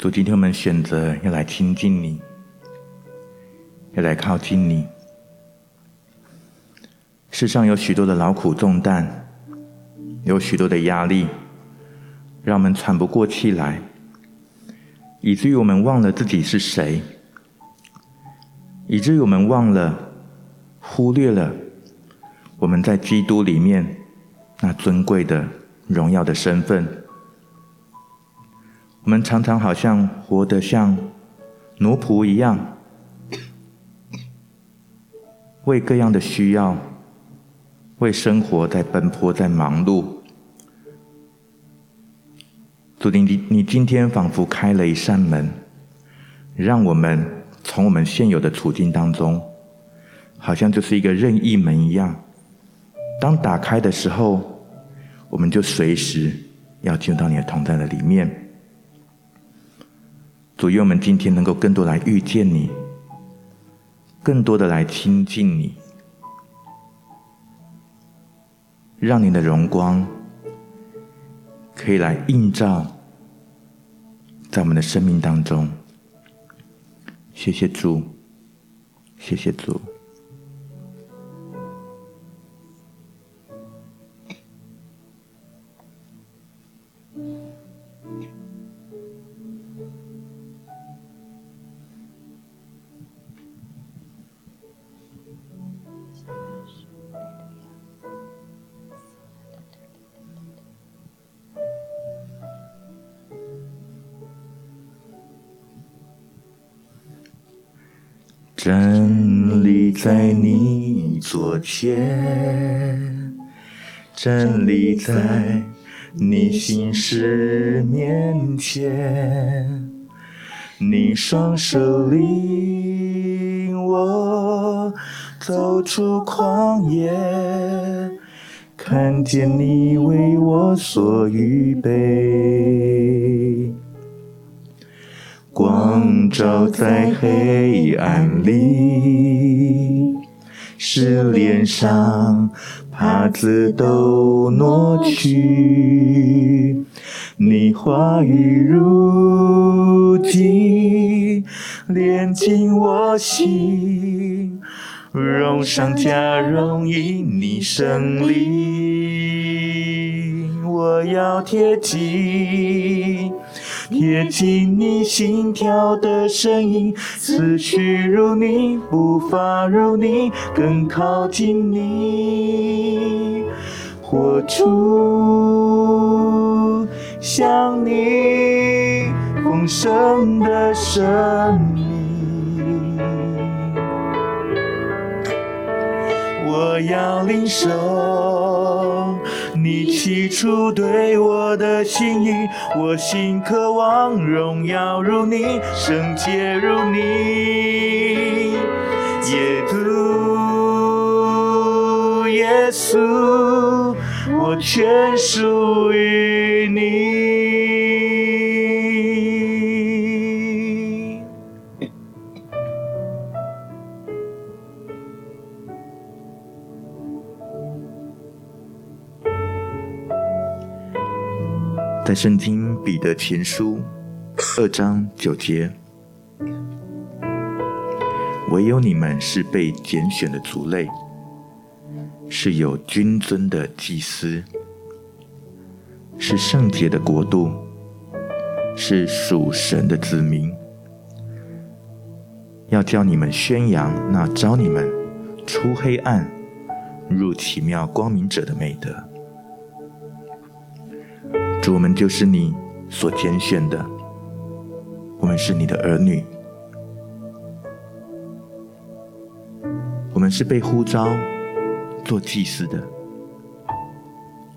主，今天我们选择要来亲近你，要来靠近你。世上有许多的劳苦重担，有许多的压力，让我们喘不过气来，以至于我们忘了自己是谁，以至于我们忘了、忽略了我们在基督里面那尊贵的荣耀的身份。我们常常好像活得像奴仆一样，为各样的需要。为生活在奔波，在忙碌。主，你你今天仿佛开了一扇门，让我们从我们现有的处境当中，好像就是一个任意门一样。当打开的时候，我们就随时要进入到你的同在的里面。主，愿我们今天能够更多来遇见你，更多的来亲近你。让你的荣光可以来映照在我们的生命当中。谢谢主，谢谢主。昨天，站立在你心事面前，你双手领我走出旷野，看见你为我所预备。光照在黑暗里，使脸上帕子都挪去。你话语如金，炼进我心，荣上加荣因你胜利，我要贴近。贴近你心跳的声音，思绪如你，步伐如你，更靠近你，活出像你丰盛的生命。我要领受。你起初对我的心意，我心渴望荣耀如你，圣洁如你，耶稣，耶稣，我全属于你。在圣经彼得前书二章九节，唯有你们是被拣选的族类，是有君尊的祭司，是圣洁的国度，是属神的子民，要叫你们宣扬那招你们出黑暗入奇妙光明者的美德。主，我们就是你所拣选的，我们是你的儿女，我们是被呼召做祭司的，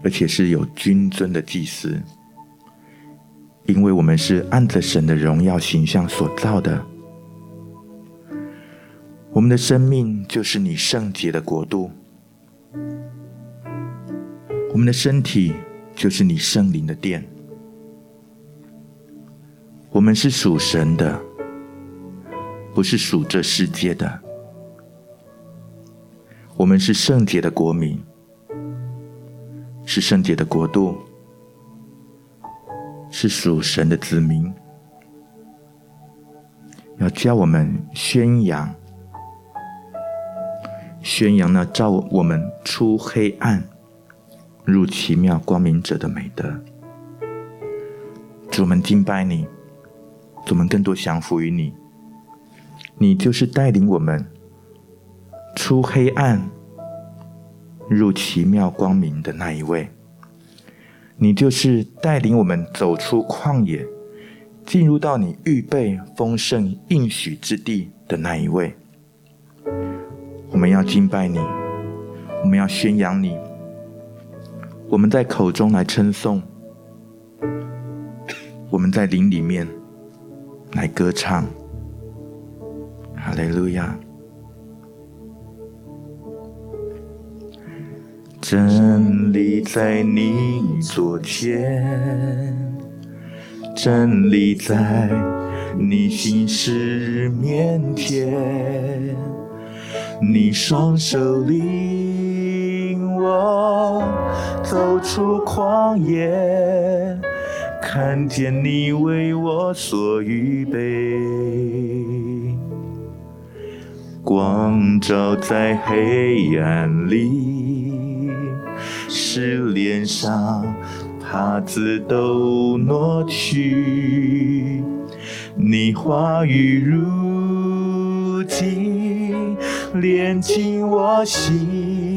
而且是有君尊的祭司，因为我们是按着神的荣耀形象所造的，我们的生命就是你圣洁的国度，我们的身体。就是你圣灵的殿，我们是属神的，不是属这世界的。我们是圣洁的国民，是圣洁的国度，是属神的子民。要教我们宣扬，宣扬那照我们出黑暗入奇妙光明者的美德。主，我们敬拜你，主，我们更多降服于你。你就是带领我们出黑暗入奇妙光明的那一位。你就是带领我们走出旷野。进入到你预备丰盛应许之地的那一位，我们要敬拜你，我们要宣扬你，我们在口中来称颂，我们在灵里面来歌唱，哈利路亚！真理在你左前。真理在你心事面前，你双手里我走出旷野，看见你为我所预备，光照在黑暗里，使脸上。帕子都挪去，你话语如金，炼进我心，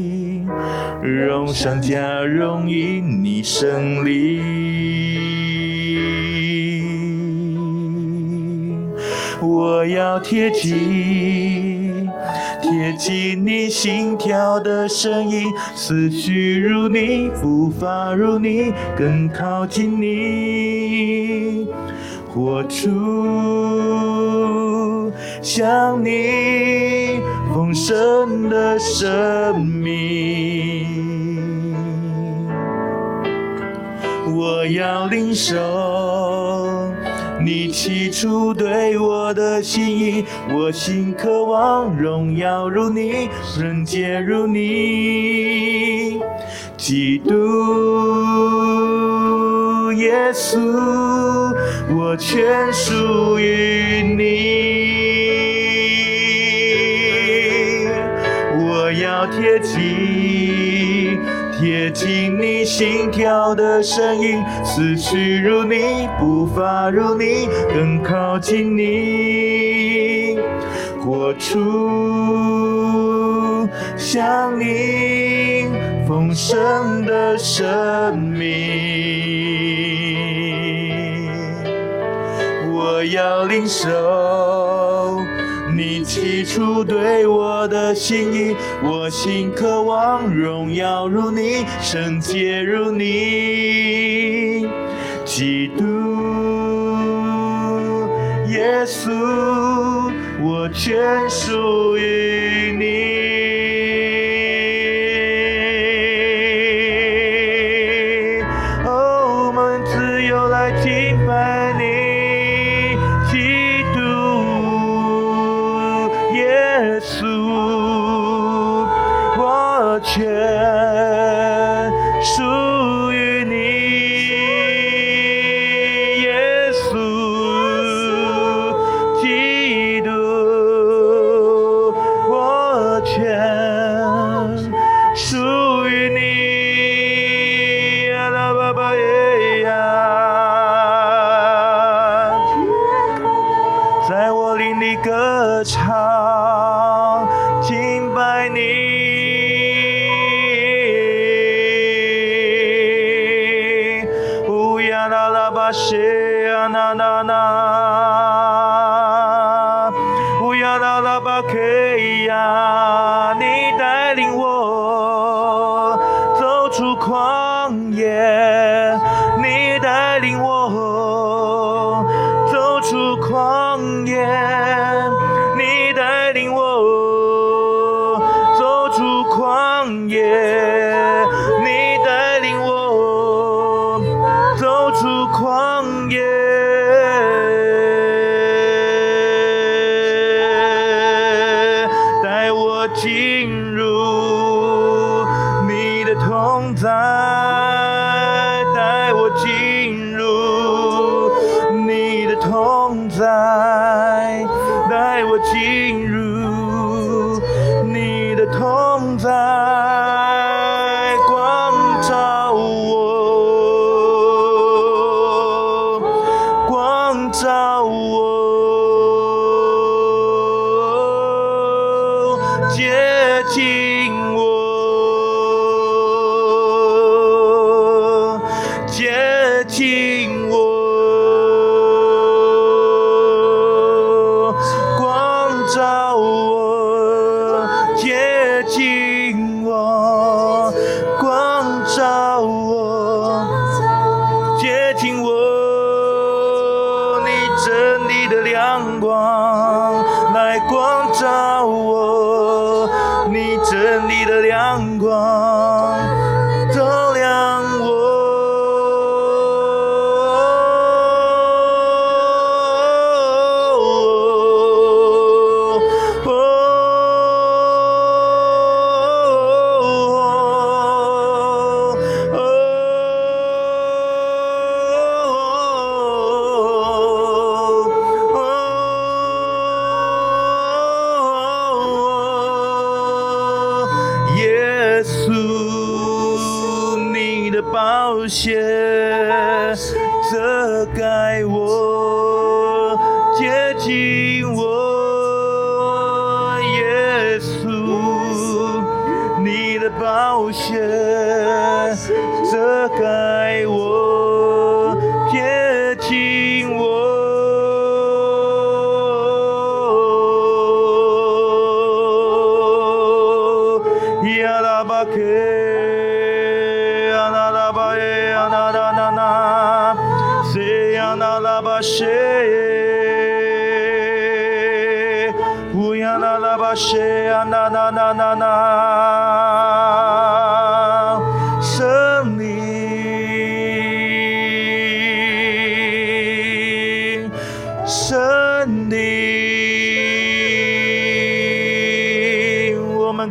荣上加荣因你胜利，我要贴近。贴近你心跳的声音，思绪如你，步伐如你，更靠近你，活出像你丰盛的生命。我要领受。你起初对我的心意，我心渴望荣耀如你，圣洁如你，基督耶稣，我全属于你，贴近。贴近你心跳的声音，思绪如你，步伐如你，更靠近你，活出像你丰盛的生命。我要领受。起初对我的心意，我心渴望荣耀如你，圣洁如你，基督耶稣，我全属于。好，敬拜你。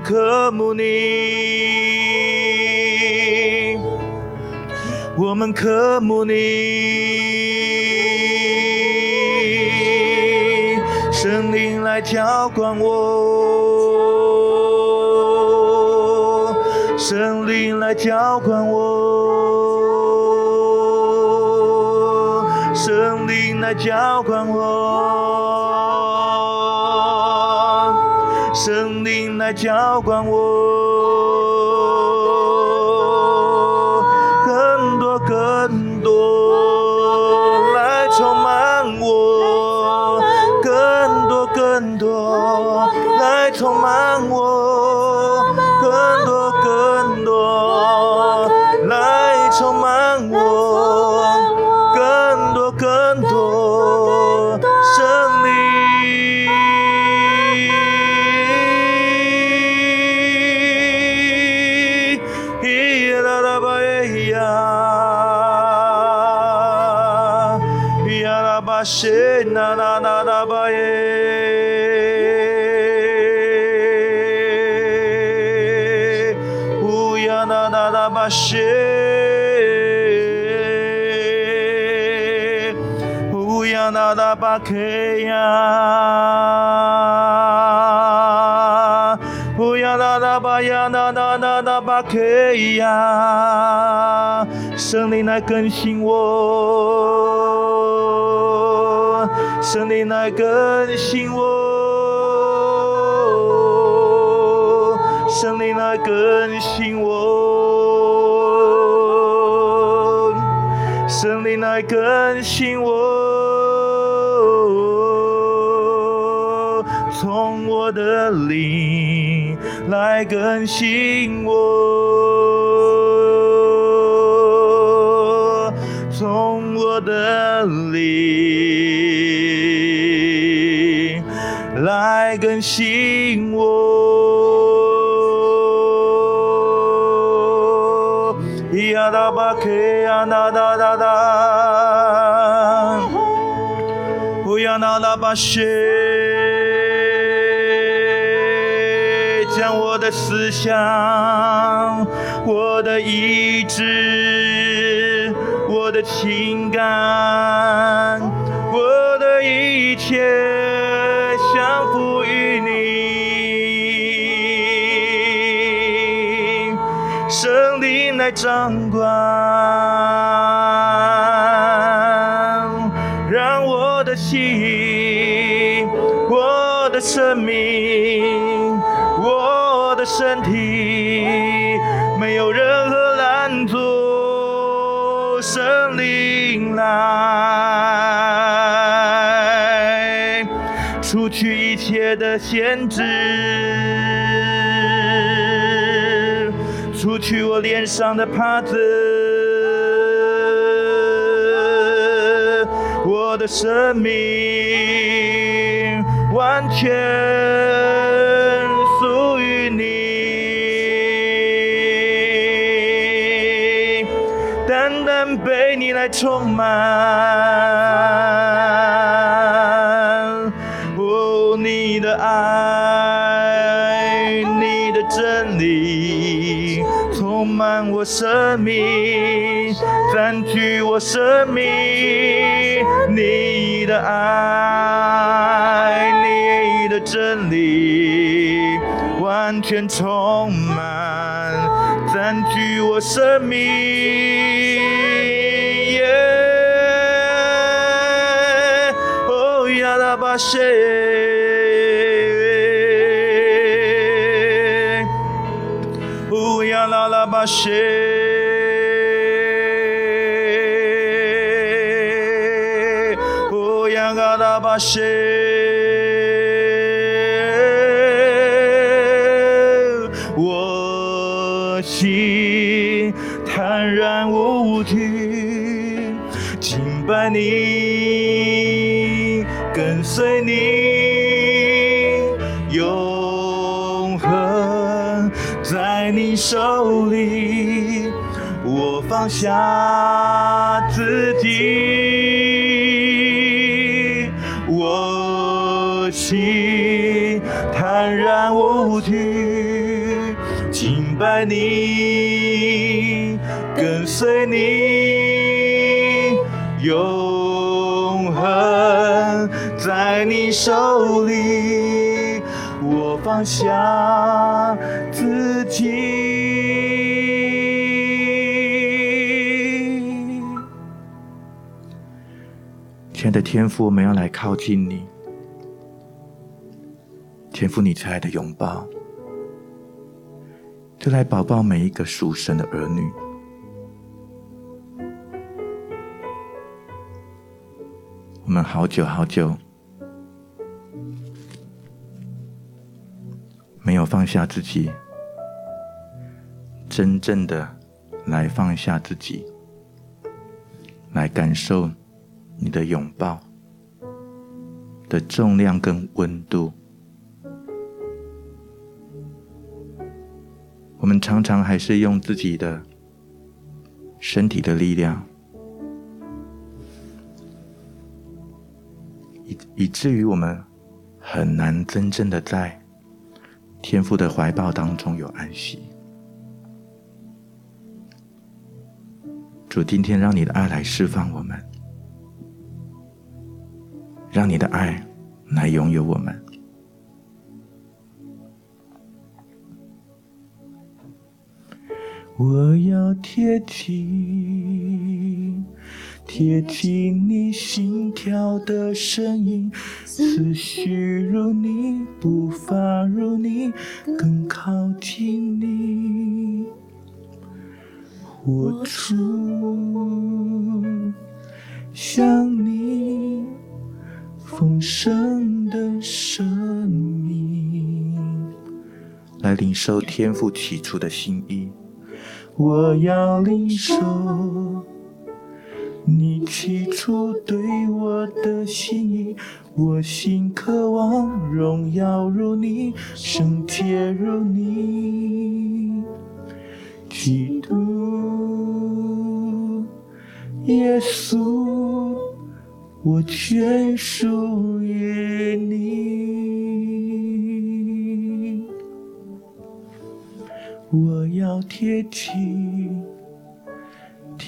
渴慕你，我们渴慕你，圣灵来浇灌我，圣灵来浇灌我，圣灵来浇灌我。来浇灌我，巴克呀，乌呀啦啦巴呀啦啦啦啦巴克呀，圣灵来更新我，圣灵来更新我，圣灵来更新我，圣灵来更新我。我的灵来更新我，从我的灵来更新我。呀哒吧克呀哒哒哒哒，乌呀哒哒吧谢。的思想，我的意志，我的情感，我的一切，降服于你，圣灵来掌管，让我的心，我的生命，我。身体没有任何拦阻，圣灵来，除去一切的限制，除去我脸上的帕子，我的生命完全。充满，哦，你的爱，你的真理，充满我生命，占据我生命。你的爱，你的真理，完全充满，占据我生命。巴谢，乌呀啦啦巴谢，乌呀嘎啦巴谢，我心坦然无惧，敬拜你。随你，永恒在你手里，我放下自己，我心坦然无惧，敬拜你，跟随你，永。在你手里，我放下自己。亲爱的天父，我们要来靠近你，天父，你慈爱的拥抱，就来宝宝每一个属神的儿女。我们好久好久。没有放下自己，真正的来放下自己，来感受你的拥抱的重量跟温度。我们常常还是用自己的身体的力量，以以至于我们很难真正的在。天父的怀抱当中有安息。主，今天让你的爱来释放我们，让你的爱来拥有我们。我要贴近。贴近你心跳的声音，思绪如你，步伐如你，更靠近你，活出像你丰盛的生命，来领受天父起初的心意。我要领受。你起初对我的心意，我心渴望荣耀如你，圣洁如你，基督耶稣，我全属于你，我要贴近。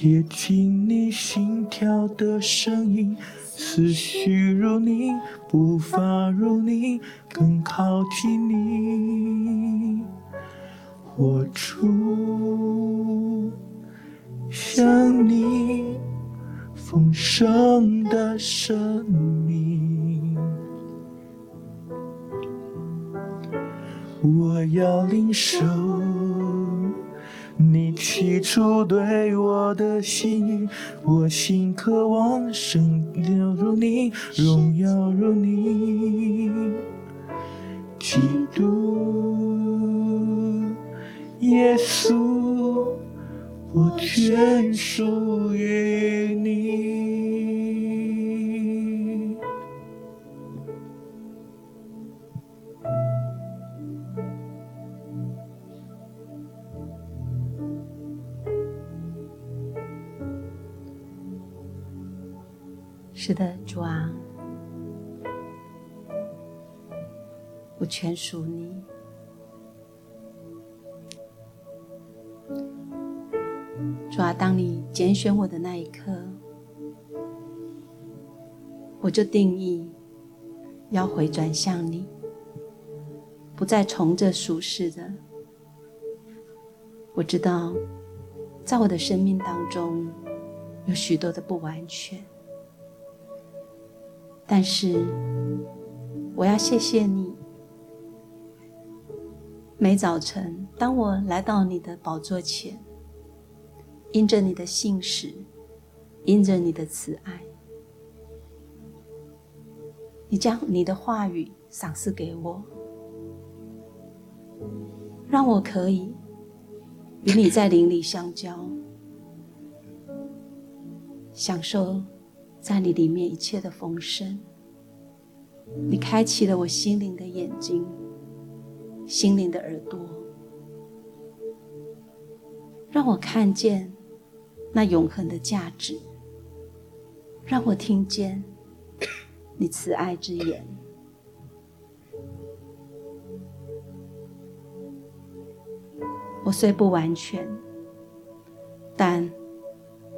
贴近你心跳的声音，思绪如你，步伐如你，更靠近你，活出像你丰盛的生命。我要领受。你起初对我的心意，我心渴望圣洁如你，荣耀如你，基督耶稣，我全属于你。是的，主啊，我全属你。主啊，当你拣选我的那一刻，我就定义要回转向你，不再从这俗世的。我知道，在我的生命当中有许多的不完全。但是，我要谢谢你。每早晨，当我来到你的宝座前，因着你的信实，因着你的慈爱，你将你的话语赏赐给我，让我可以与你在灵里相交，享受。在你里面一切的丰盛，你开启了我心灵的眼睛，心灵的耳朵，让我看见那永恒的价值，让我听见你慈爱之言。我虽不完全，但。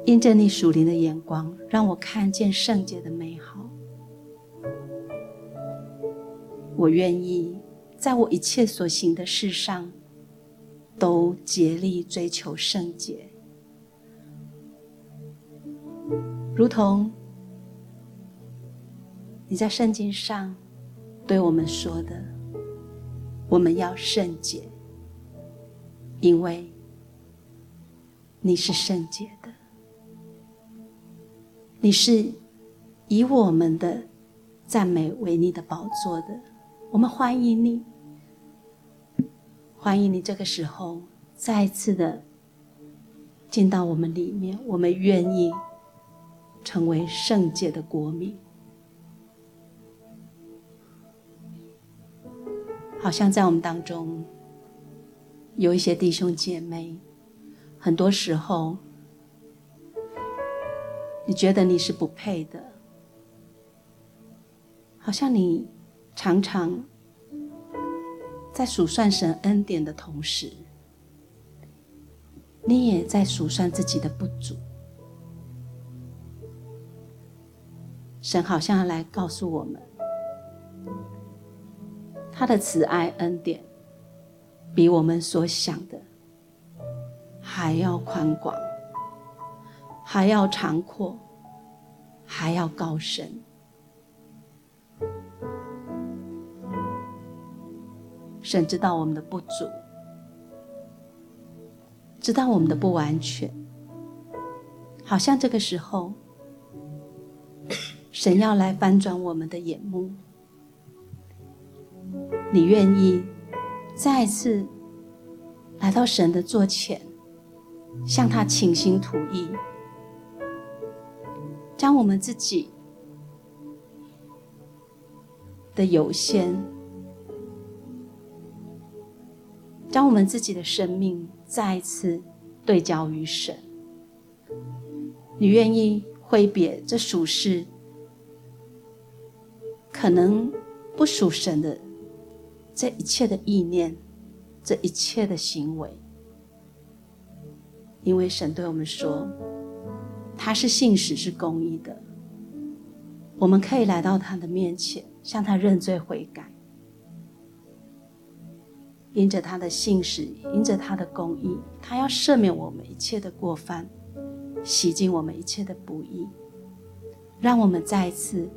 因着你属灵的眼光，让我看见圣洁的美好。我愿意在我一切所行的事上，都竭力追求圣洁，如同你在圣经上对我们说的：“我们要圣洁，因为你是圣洁的。”你是以我们的赞美为你的宝座的，我们欢迎你，欢迎你这个时候再一次的进到我们里面，我们愿意成为圣洁的国民。好像在我们当中有一些弟兄姐妹，很多时候。你觉得你是不配的，好像你常常在数算神恩典的同时，你也在数算自己的不足。神好像要来告诉我们，他的慈爱恩典比我们所想的还要宽广。还要长阔，还要高深。神知道我们的不足，知道我们的不完全。好像这个时候，神要来翻转我们的眼目。你愿意再次来到神的座前，向他倾心吐意？将我们自己的有限，将我们自己的生命再一次对焦于神。你愿意挥别这属世可能不属神的这一切的意念，这一切的行为，因为神对我们说。他是信实，是公义的。我们可以来到他的面前，向他认罪悔改。因着他的信实，因着他的公义，他要赦免我们一切的过犯，洗净我们一切的不义，让我们再一次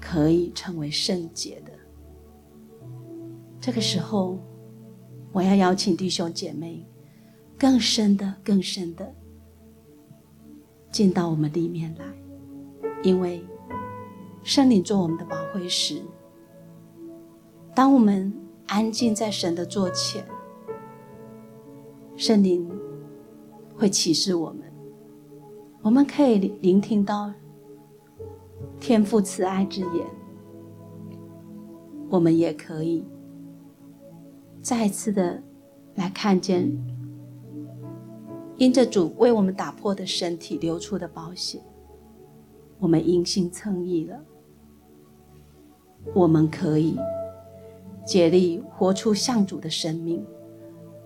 可以成为圣洁的。这个时候，我要邀请弟兄姐妹，更深的、更深的进到我们里面来，因为圣灵做我们的保惠时。当我们安静在神的座前，圣灵会启示我们，我们可以聆听到天父慈爱之言，我们也可以再次的来看见，因着主为我们打破的身体流出的宝血，我们因信称义了，我们可以。竭力活出像主的生命，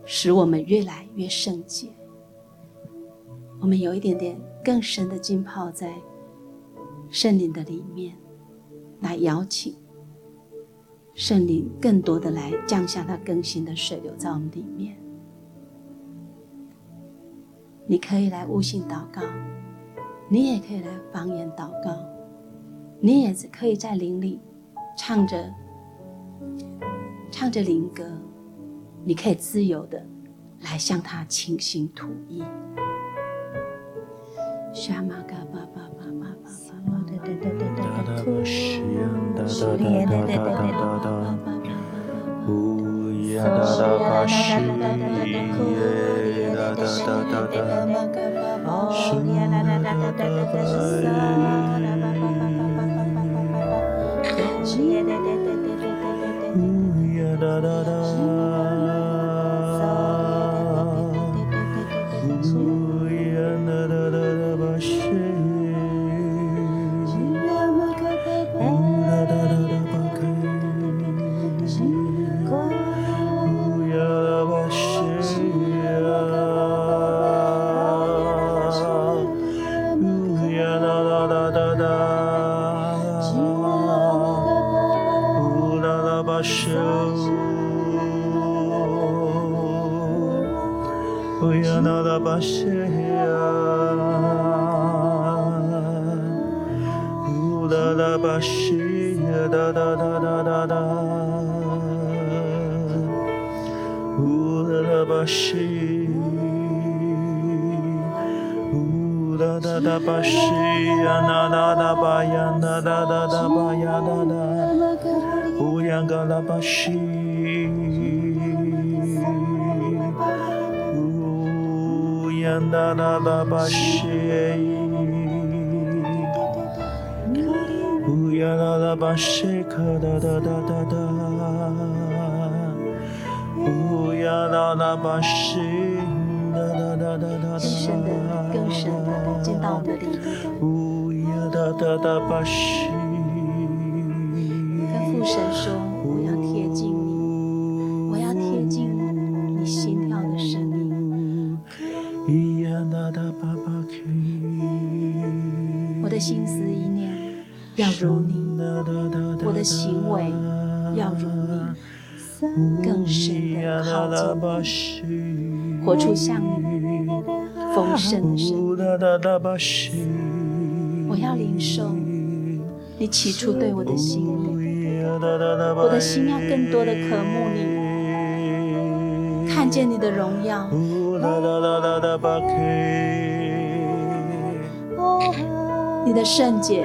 使我们越来越圣洁。我们有一点点更深的浸泡在圣灵的里面，来邀请圣灵更多的来降下它更新的水流在我们里面。你可以来悟性祷告，你也可以来方言祷告，你也可以在灵里唱着。唱着灵歌，你可以自由的来向他倾心吐意。ya da da ba shi ye da da da da da shi da da da da da 哒哒哒哒，呜啦啦呀啦啦啦吧呀啦啦啦啦吧呀啦啦，呜呀嘎啦吧西。呐啦啦吧西，呜呀啦啦吧西卡哒哒哒哒哒，呜呀啦啦吧西哒哒哒哒哒。深的，更深的进到我们的里面。呜呀哒哒哒吧西。跟父神说，我要贴近你，我要贴近你心跳的声音。我的心思意要如你，我的行为要如你，更深的靠近你，活出像你丰盛的生命。我要领受你起初对我的心意，我的心要更多的渴慕你，看见你的荣耀。你的圣洁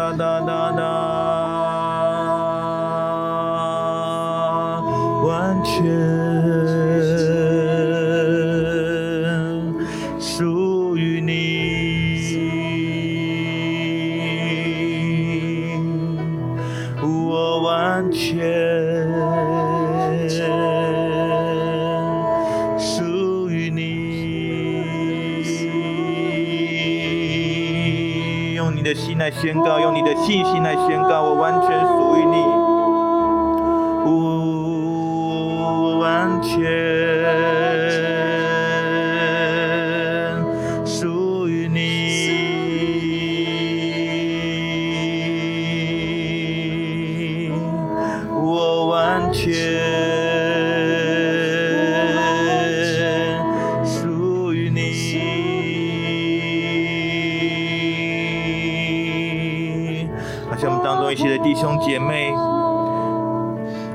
宣告，用你的信心来宣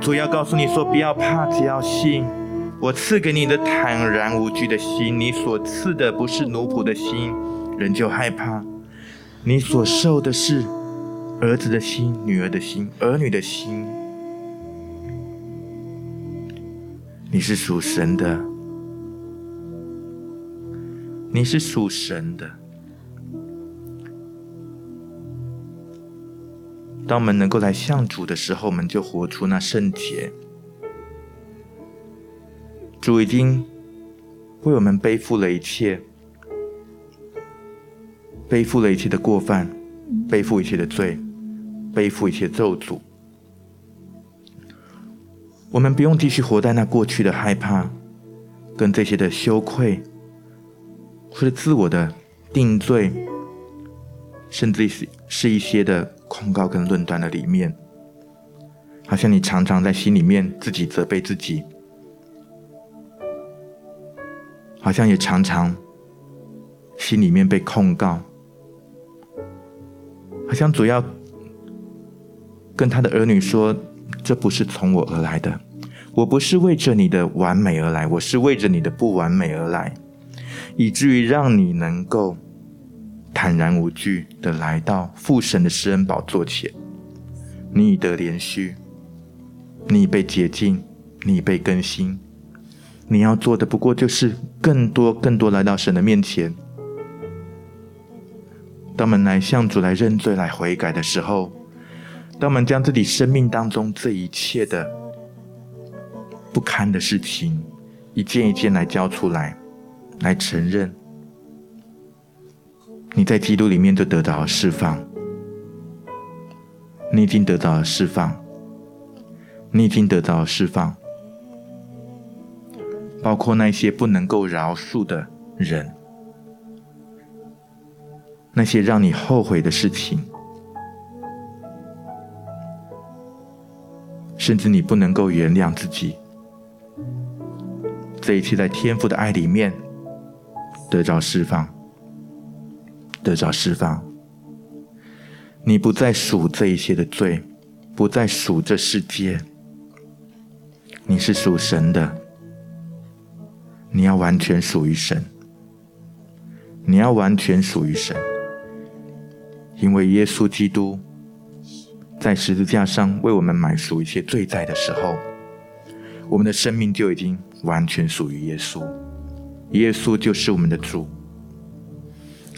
主要告诉你说：不要怕，只要信。我赐给你的坦然无惧的心，你所赐的不是奴仆的心，人就害怕。你所受的是儿子的心、女儿的心、儿女的心。你是属神的，你是属神的。当我们能够来向主的时候，我们就活出那圣洁。主已经为我们背负了一切，背负了一切的过犯，背负一切的罪，背负一切咒诅。我们不用继续活在那过去的害怕，跟这些的羞愧，或者自我的定罪，甚至是是一些的控告跟论断的里面，好像你常常在心里面自己责备自己。好像也常常心里面被控告，好像主要跟他的儿女说：“这不是从我而来的，我不是为着你的完美而来，我是为着你的不完美而来，以至于让你能够坦然无惧的来到父神的施恩宝座前，你已得怜恤，你已被洁净，你已被更新。”你要做的不过就是更多、更多来到神的面前。当我们来向主来认罪、来悔改的时候，当我们将自己生命当中这一切的不堪的事情，一件一件来交出来，来承认，你在基督里面就得到了释放。你已经得到了释放，你已经得到了释放。包括那些不能够饶恕的人，那些让你后悔的事情，甚至你不能够原谅自己，这一切在天父的爱里面得到释放，得着释放。你不再数这一些的罪，不再数这世界，你是属神的。你要完全属于神，你要完全属于神，因为耶稣基督在十字架上为我们买赎一切罪债的时候，我们的生命就已经完全属于耶稣。耶稣就是我们的主，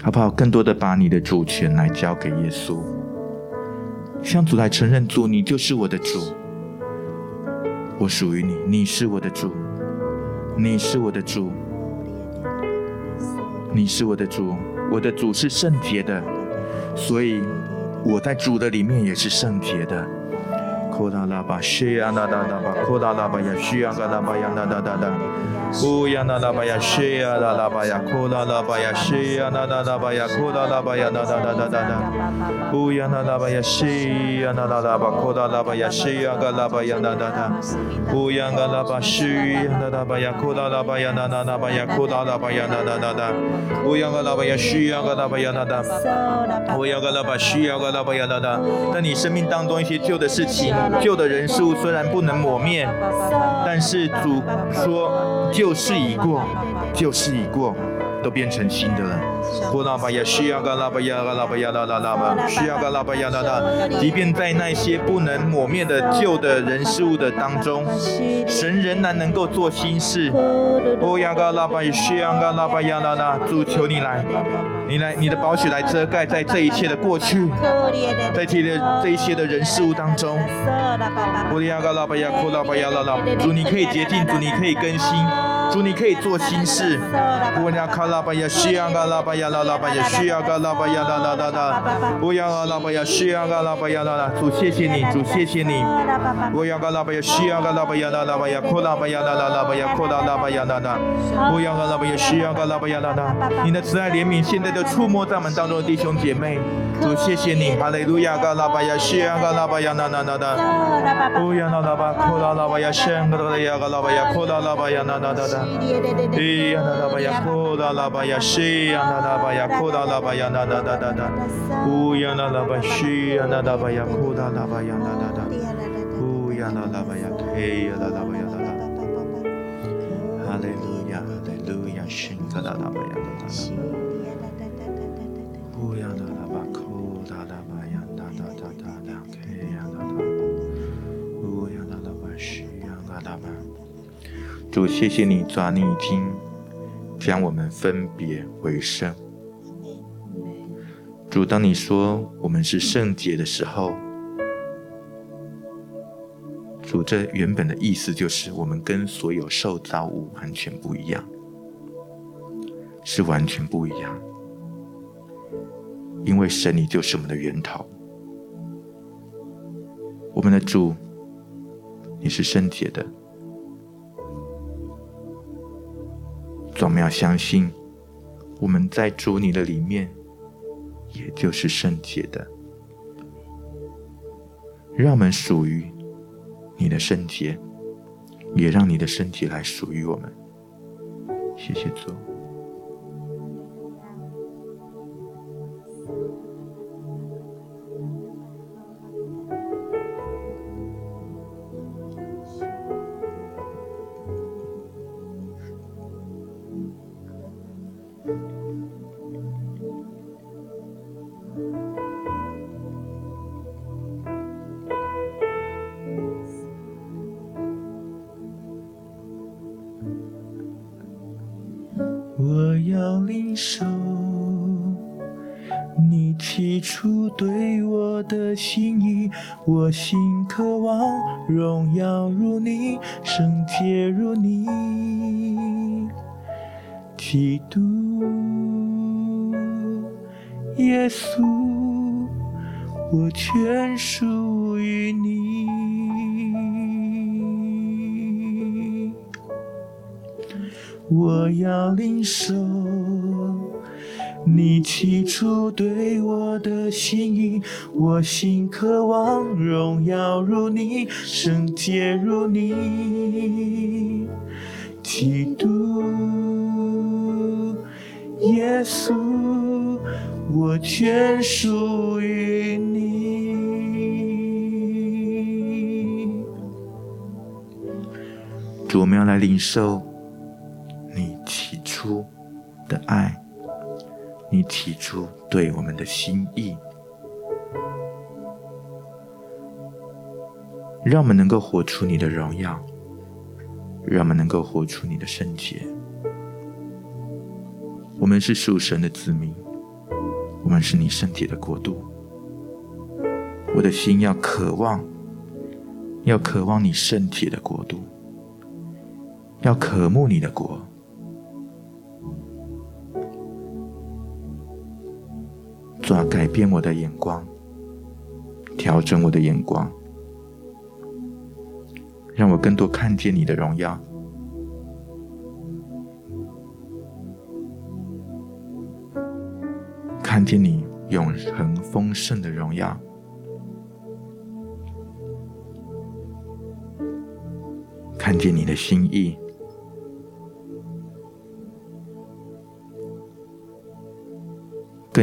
好不好？更多的把你的主权来交给耶稣，向主来承认主，你就是我的主，我属于你，你是我的主。你是我的主，你是我的主，我的主是圣洁的，所以我在主的里面也是圣洁的。扩大喇叭，需要那那那把，扩大喇叭呀，需要个喇叭呀，那那那那。乌呀那那巴呀，西呀拉拉巴呀，库那那巴呀，西呀那那那巴呀，库那那巴呀，那那那那那那。乌呀那那巴呀，西呀那那那巴，库那那巴呀，西呀个那巴呀，那那那。乌呀个那巴西呀那那巴呀，库那那巴呀，那那那巴呀，库那那巴呀，那那那那。乌呀个那巴呀，西呀个那巴呀，那那。乌呀个那巴西呀个那巴呀，那那。在你生命当中一些旧的事情、旧的人事物，虽然不能磨灭，但是主说。旧事已过，旧事已过，都变成新的了。呼啦巴呀，需要个啦巴呀，个啦巴呀，啦啦啦吧，需要个啦巴呀，啦啦。即便在那些不能抹灭的旧的人事物的当中，神仍然能够做新事。哦呀个啦巴呀，需要个啦巴呀，啦啦。主求你来，你来，你的宝血来遮盖在这一切的过去，在这些这一些的人事物当中。哦呀个啦巴呀，呼啦巴呀，啦啦。主你可以洁净，主你可以更新。主，你可以做新事。不要卡拉巴呀，需要卡拉巴呀，拉拉巴呀，需要卡拉巴呀，拉拉拉拉。不要卡拉巴呀，需要卡拉巴呀，拉拉。主，谢谢你，主，谢谢你。不要卡拉巴呀，需要卡拉巴呀，拉拉巴呀，库拉巴呀，拉拉拉巴呀，库拉拉巴呀，拉拉。不要卡拉巴呀，需要卡拉巴呀，拉拉。你的慈爱怜悯现在触摸在我们当中的弟兄姐妹。主，谢谢你，哈利路亚，卡拉巴呀，需要卡拉巴呀，拉拉拉拉。不要卡拉巴，库拉拉巴呀，需要卡拉巴呀，卡拉巴呀，库拉拉巴呀，那拉拉拉。哎呀，那那巴呀，库拉拉巴呀西呀那拉巴呀库达拉巴呀那哒哒哒哒，乌呀那拉巴西呀那拉巴呀库达拉巴呀那哒哒，乌呀那拉巴呀嘿呀那拉巴呀那哒，哈利路亚，哈利路亚，圣卡拉拉巴呀那哒哒，乌呀那拉巴库达拉巴呀那哒哒哒哒，嘿呀那哒，乌呀那拉巴西呀那拉巴。主，谢谢你，主啊，你已经将我们分别为圣。主，当你说我们是圣洁的时候，主，这原本的意思就是我们跟所有受造物完全不一样，是完全不一样。因为神，你就是我们的源头，我们的主，你是圣洁的。总要相信，我们在主你的里面，也就是圣洁的。让我们属于你的圣洁，也让你的身体来属于我们。谢谢主。要领受你起初对我的心意，我心渴望荣耀如你，圣洁如你，基督耶稣，我全属于你。我要领受你起初对我的心意，我心渴望荣耀如你，圣洁如你，基督耶稣，我全属于你。主，我们要来领受。你起初的爱，你提出对我们的心意，让我们能够活出你的荣耀，让我们能够活出你的圣洁。我们是属神的子民，我们是你身体的国度。我的心要渴望，要渴望你圣洁的国度，要渴慕你的国。主啊，改变我的眼光，调整我的眼光，让我更多看见你的荣耀，看见你永恒丰盛的荣耀，看见你的心意。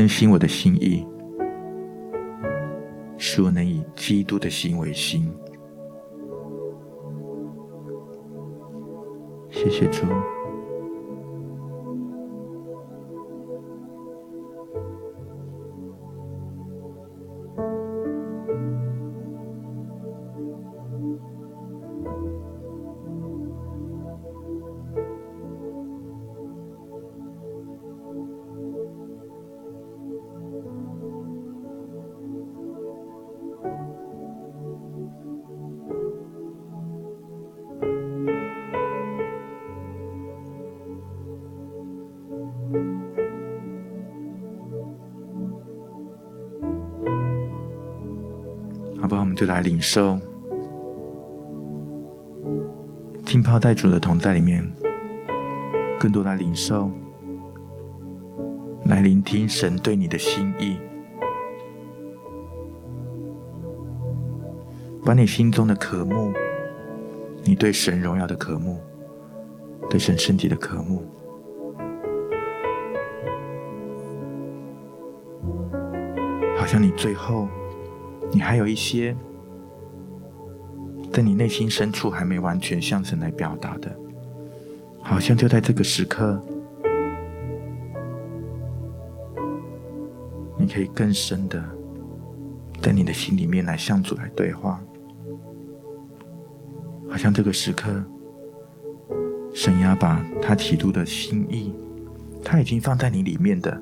更新我的心意，使我能以基督的心为心。谢谢主。来领受，浸泡在主的同在里面，更多来领受，来聆听神对你的心意，把你心中的渴慕，你对神荣耀的渴慕，对神身体的渴慕。好像你最后，你还有一些在你内心深处还没完全向神来表达的，好像就在这个时刻，你可以更深的在你的心里面来向主来对话，好像这个时刻，神要把他提出的心意，他已经放在你里面的。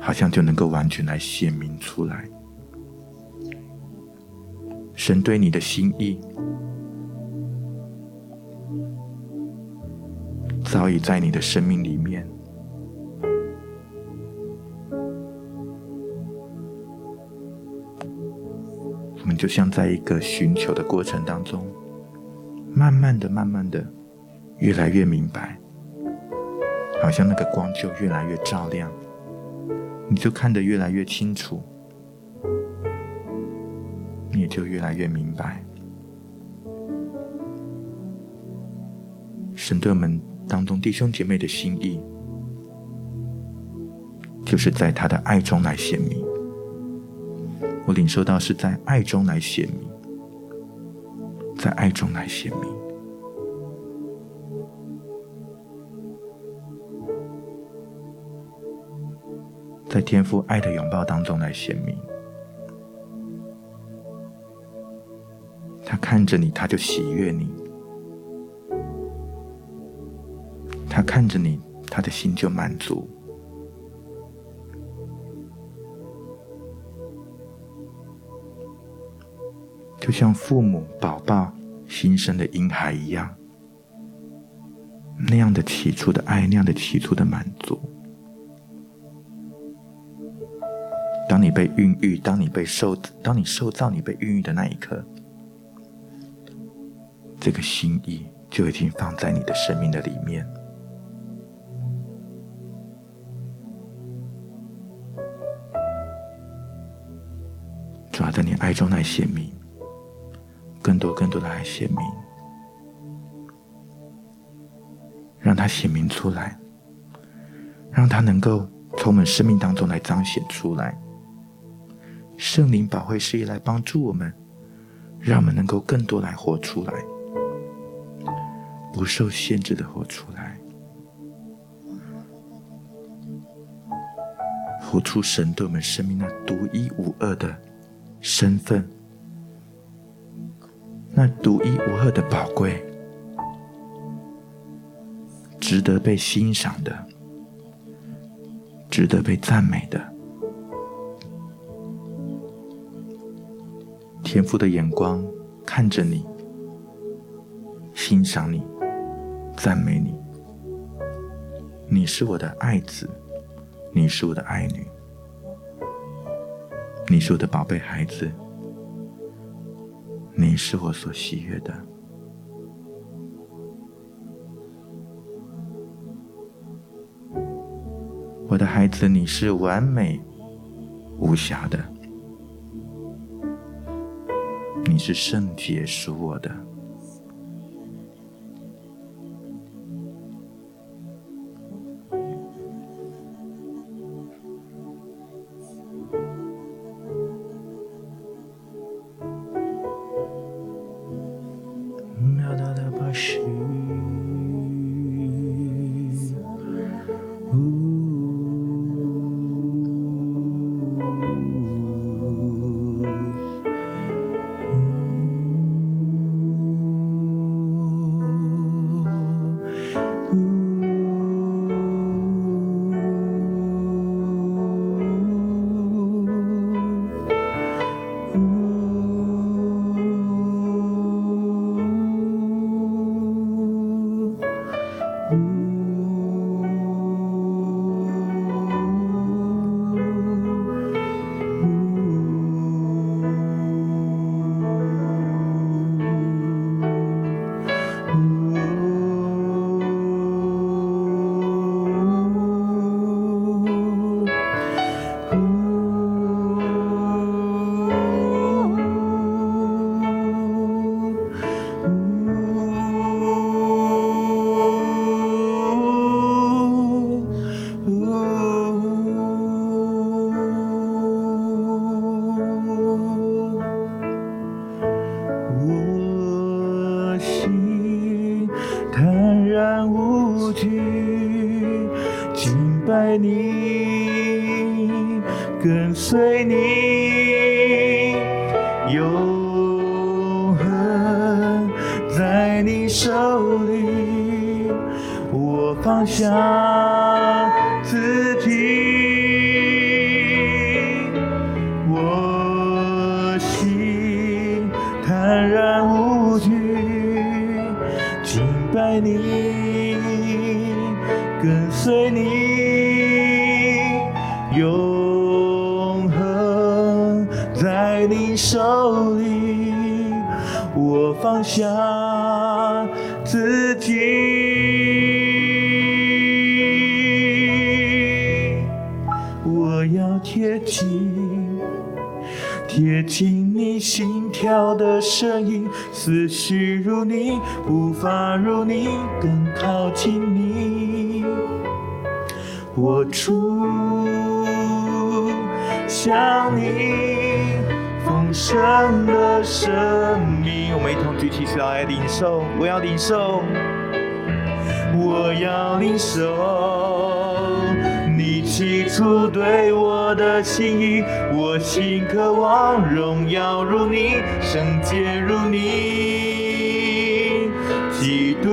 好像就能够完全来显明出来，神对你的心意早已在你的生命里面。我们就像在一个寻求的过程当中，慢慢的、慢慢的，越来越明白，好像那个光就越来越照亮。你就看得越来越清楚，就越来越明白，神对我们当中弟兄姐妹的心意，就是在他的爱中来显明。我领受到是在爱中来显明，在爱中来显明。在天父爱的拥抱当中来显明，看着你，他就喜悦你；他看着你，他的心就满足，就像父母宝宝新生的婴孩一样，那样的起初的爱，那样的起初的满足。当你被孕育，当你被受，当你受造，你被孕育的那一刻，这个心意就已经放在你的生命的里面。主要在你爱中来显明，更多更多的来显明，让它显明出来，让它能够从我们生命当中来彰显出来。圣灵保惠师来帮助我们，让我们能够更多来活出来，不受限制的活出来，活出神对我们生命那独一无二的身份，那独一无二的宝贵，值得被欣赏的，值得被赞美的。天父的眼光看着你，欣赏你，赞美你。你是我的爱子，你是我的爱女，你是我的宝贝孩子，你是我所喜悦的。我的孩子，你是完美无瑕的。你是圣洁属我的。我要贴近。贴近你心跳的声音，思绪如你，步伐如你，更靠近你。活出像你丰盛的生命。我们一同举起手来领受，我要领受，我要领受。起初对我的心意，我心渴望荣耀如你，圣洁如你，基督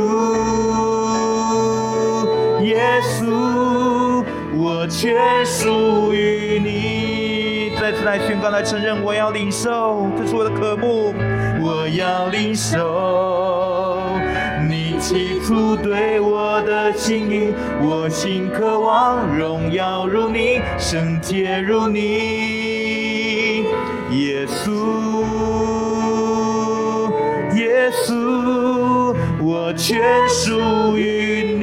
耶稣，我全属于你。再次来宣告，来承认，我要领受，这是我的渴慕，我要领受。起初对我的心意，我心渴望荣耀如你，圣洁如你，耶稣，耶稣，我全属于你，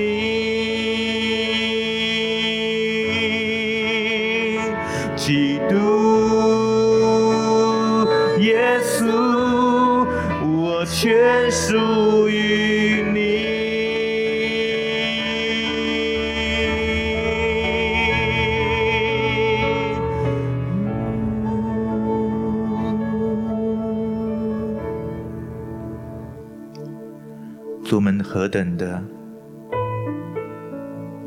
我们何等的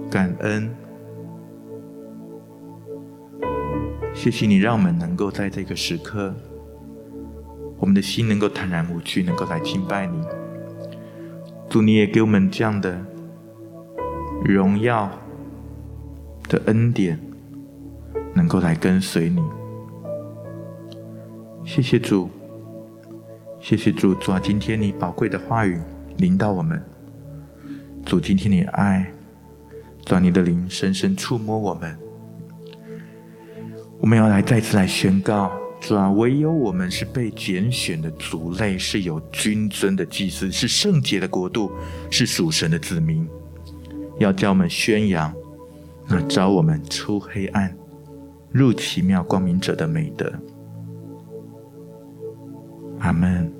感恩！谢谢你，让我们能够在这个时刻，我们的心能够坦然无惧，能够来敬拜你。主，你也给我们这样的荣耀的恩典，能够来跟随你。谢谢主，谢谢主，主啊，今天你宝贵的话语。临到我们，主，今天你爱，主你的灵深深触摸我们。我们要来再次来宣告，主啊，唯有我们是被拣选的族类，是有君尊的祭司，是圣洁的国度，是属神的子民。要叫我们宣扬那召我们出黑暗、入奇妙光明者的美德。阿门。